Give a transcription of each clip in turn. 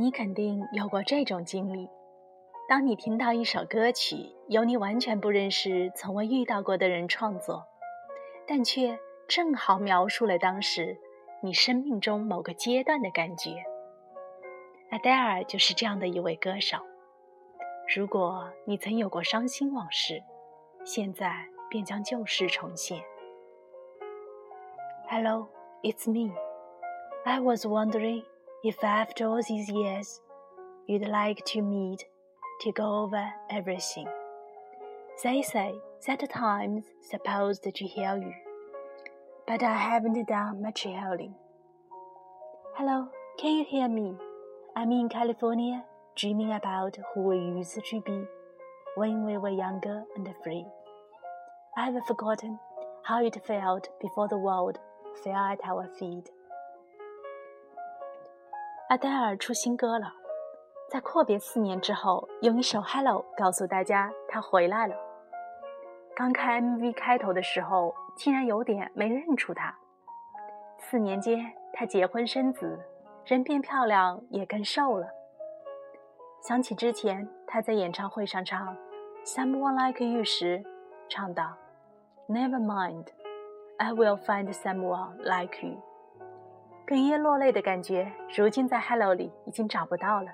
你肯定有过这种经历：当你听到一首歌曲，由你完全不认识、从未遇到过的人创作，但却正好描述了当时你生命中某个阶段的感觉。阿黛尔就是这样的一位歌手。如果你曾有过伤心往事，现在便将旧事重现。Hello, it's me. I was wondering. If after all these years you'd like to meet to go over everything. They say that time's supposed to heal you, but I haven't done much healing. Hello, can you hear me? I'm in California, dreaming about who we used to be when we were younger and free. I've forgotten how it felt before the world fell at our feet. 阿黛尔出新歌了，在阔别四年之后，用一首《Hello》告诉大家她回来了。刚看 MV 开头的时候，竟然有点没认出她。四年间，她结婚生子，人变漂亮，也更瘦了。想起之前她在演唱会上唱《Someone Like You》时，唱道：“Never mind, I will find someone like you。”哽咽落泪的感觉，如今在《Hello》里已经找不到了。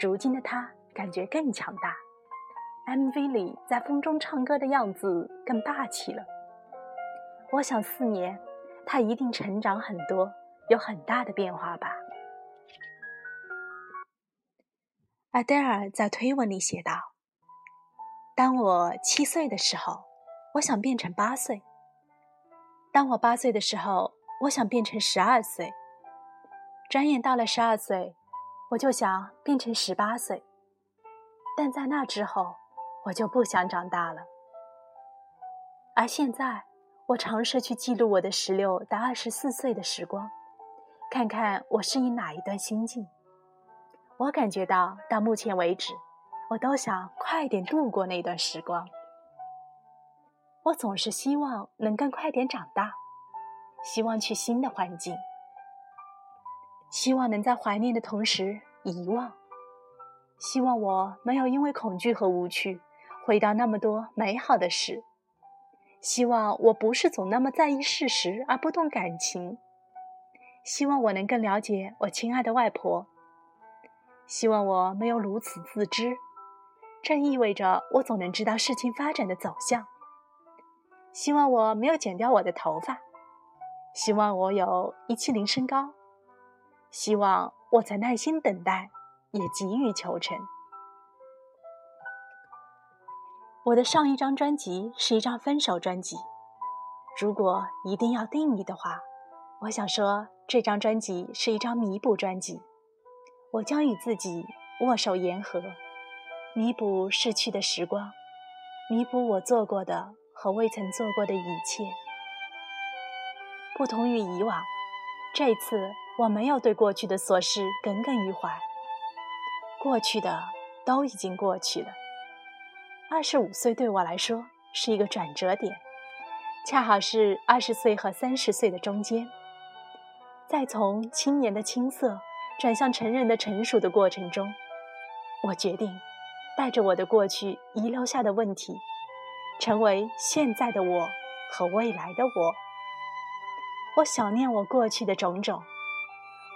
如今的他感觉更强大，MV 里在风中唱歌的样子更霸气了。我想四年，他一定成长很多，有很大的变化吧。阿黛尔在推文里写道：“当我七岁的时候，我想变成八岁；当我八岁的时候。”我想变成十二岁，转眼到了十二岁，我就想变成十八岁，但在那之后，我就不想长大了。而现在，我尝试去记录我的十六到二十四岁的时光，看看我是以哪一段心境。我感觉到，到目前为止，我都想快点度过那段时光。我总是希望能更快点长大。希望去新的环境，希望能在怀念的同时遗忘，希望我没有因为恐惧和无趣回到那么多美好的事，希望我不是总那么在意事实而不动感情，希望我能更了解我亲爱的外婆，希望我没有如此自知，这意味着我总能知道事情发展的走向，希望我没有剪掉我的头发。希望我有一七零身高，希望我在耐心等待，也急于求成。我的上一张专辑是一张分手专辑，如果一定要定义的话，我想说这张专辑是一张弥补专辑。我将与自己握手言和，弥补逝去的时光，弥补我做过的和未曾做过的一切。不同于以往，这次我没有对过去的琐事耿耿于怀。过去的都已经过去了。二十五岁对我来说是一个转折点，恰好是二十岁和三十岁的中间。在从青年的青涩转向成人的成熟的过程中，我决定带着我的过去遗留下的问题，成为现在的我和未来的我。我想念我过去的种种，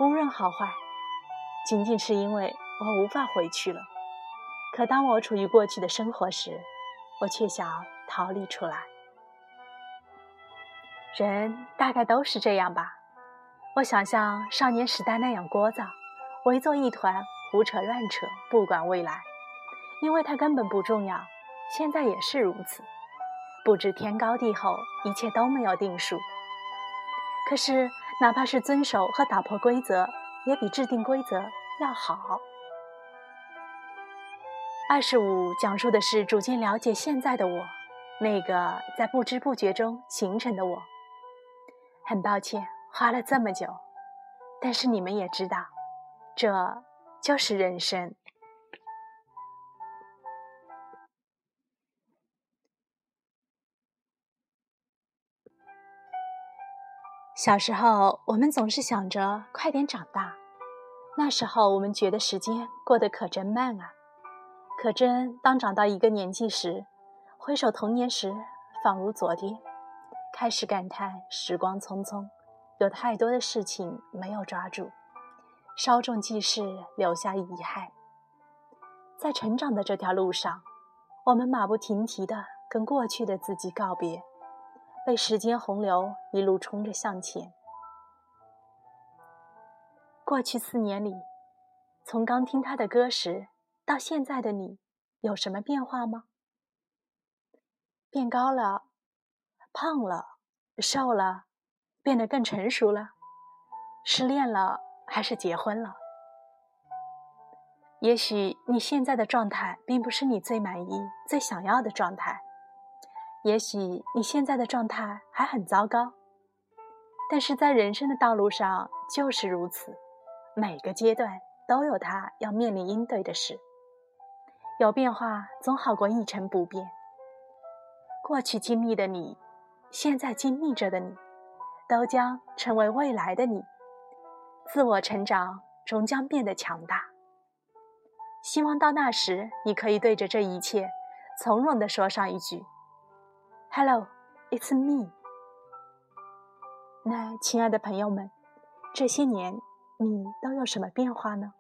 无论好坏，仅仅是因为我无法回去了。可当我处于过去的生活时，我却想逃离出来。人大概都是这样吧。我想像少年时代那样聒噪，围坐一团，胡扯乱扯，不管未来，因为它根本不重要。现在也是如此，不知天高地厚，一切都没有定数。可是，哪怕是遵守和打破规则，也比制定规则要好。二十五讲述的是逐渐了解现在的我，那个在不知不觉中形成的我。很抱歉花了这么久，但是你们也知道，这就是人生。小时候，我们总是想着快点长大，那时候我们觉得时间过得可真慢啊！可真当长到一个年纪时，回首童年时，仿如昨天，开始感叹时光匆匆，有太多的事情没有抓住，稍纵即逝，留下遗憾。在成长的这条路上，我们马不停蹄地跟过去的自己告别，被时间洪流一路冲着向前。过去四年里，从刚听他的歌时到现在的你，有什么变化吗？变高了，胖了，瘦了，变得更成熟了，失恋了还是结婚了？也许你现在的状态并不是你最满意、最想要的状态，也许你现在的状态还很糟糕，但是在人生的道路上就是如此。每个阶段都有它要面临应对的事，有变化总好过一成不变。过去经历的你，现在经历着的你，都将成为未来的你。自我成长终将变得强大。希望到那时，你可以对着这一切，从容地说上一句：“Hello, it's me。”那亲爱的朋友们，这些年。你都有什么变化呢？